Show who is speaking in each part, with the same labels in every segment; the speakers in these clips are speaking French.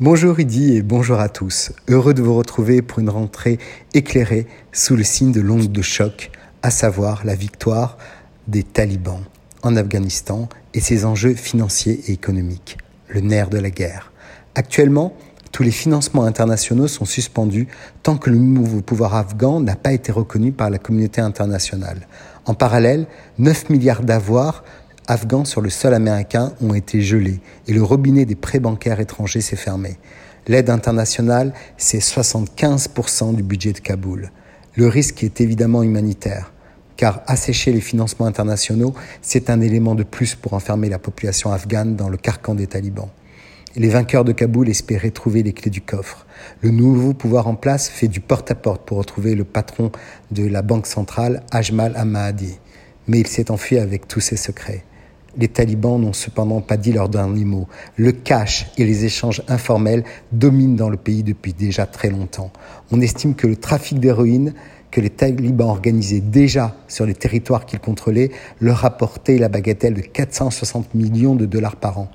Speaker 1: Bonjour Rudy et bonjour à tous. Heureux de vous retrouver pour une rentrée éclairée sous le signe de l'onde de choc, à savoir la victoire des talibans en Afghanistan et ses enjeux financiers et économiques, le nerf de la guerre. Actuellement, tous les financements internationaux sont suspendus tant que le nouveau pouvoir afghan n'a pas été reconnu par la communauté internationale. En parallèle, 9 milliards d'avoirs afghans sur le sol américain ont été gelés et le robinet des prêts bancaires étrangers s'est fermé. L'aide internationale, c'est 75% du budget de Kaboul. Le risque est évidemment humanitaire, car assécher les financements internationaux, c'est un élément de plus pour enfermer la population afghane dans le carcan des talibans. Les vainqueurs de Kaboul espéraient trouver les clés du coffre. Le nouveau pouvoir en place fait du porte-à-porte pour retrouver le patron de la banque centrale, Ajmal Ahmadi. Mais il s'est enfui avec tous ses secrets. Les talibans n'ont cependant pas dit leur dernier mot. Le cash et les échanges informels dominent dans le pays depuis déjà très longtemps. On estime que le trafic d'héroïne que les talibans organisaient déjà sur les territoires qu'ils contrôlaient leur rapportait la bagatelle de 460 millions de dollars par an.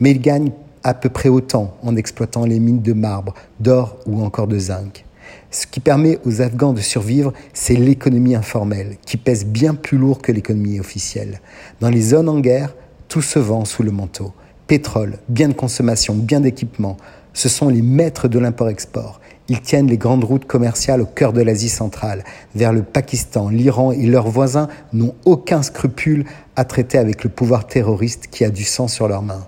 Speaker 1: Mais ils gagnent à peu près autant en exploitant les mines de marbre, d'or ou encore de zinc. Ce qui permet aux Afghans de survivre, c'est l'économie informelle, qui pèse bien plus lourd que l'économie officielle. Dans les zones en guerre, tout se vend sous le manteau. Pétrole, biens de consommation, biens d'équipement, ce sont les maîtres de l'import-export. Ils tiennent les grandes routes commerciales au cœur de l'Asie centrale, vers le Pakistan, l'Iran et leurs voisins n'ont aucun scrupule à traiter avec le pouvoir terroriste qui a du sang sur leurs mains.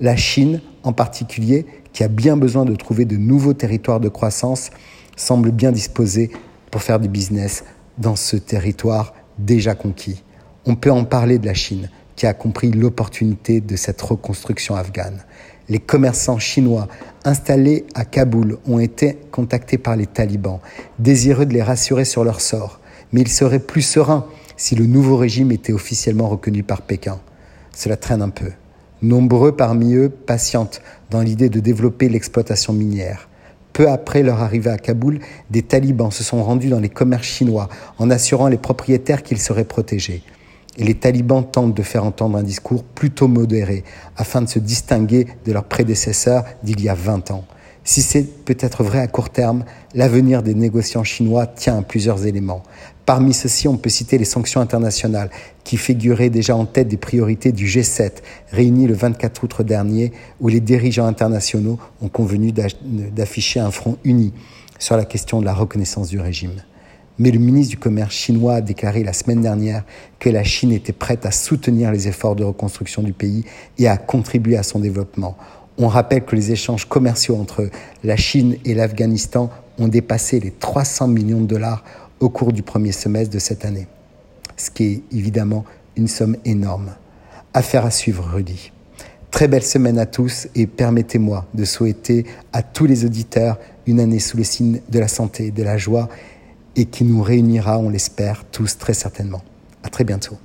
Speaker 1: La Chine, en particulier, qui a bien besoin de trouver de nouveaux territoires de croissance, semble bien disposé pour faire du business dans ce territoire déjà conquis. On peut en parler de la Chine, qui a compris l'opportunité de cette reconstruction afghane. Les commerçants chinois installés à Kaboul ont été contactés par les talibans, désireux de les rassurer sur leur sort, mais ils seraient plus sereins si le nouveau régime était officiellement reconnu par Pékin. Cela traîne un peu. Nombreux parmi eux patientent dans l'idée de développer l'exploitation minière. Peu après leur arrivée à Kaboul, des talibans se sont rendus dans les commerces chinois en assurant les propriétaires qu'ils seraient protégés. Et les talibans tentent de faire entendre un discours plutôt modéré afin de se distinguer de leurs prédécesseurs d'il y a 20 ans. Si c'est peut-être vrai à court terme, l'avenir des négociants chinois tient à plusieurs éléments. Parmi ceux-ci, on peut citer les sanctions internationales, qui figuraient déjà en tête des priorités du G7, réuni le 24 août dernier, où les dirigeants internationaux ont convenu d'afficher un front uni sur la question de la reconnaissance du régime. Mais le ministre du Commerce chinois a déclaré la semaine dernière que la Chine était prête à soutenir les efforts de reconstruction du pays et à contribuer à son développement. On rappelle que les échanges commerciaux entre la Chine et l'Afghanistan ont dépassé les 300 millions de dollars au cours du premier semestre de cette année. Ce qui est évidemment une somme énorme. Affaire à suivre, Rudy. Très belle semaine à tous et permettez-moi de souhaiter à tous les auditeurs une année sous le signe de la santé, de la joie et qui nous réunira, on l'espère, tous très certainement. À très bientôt.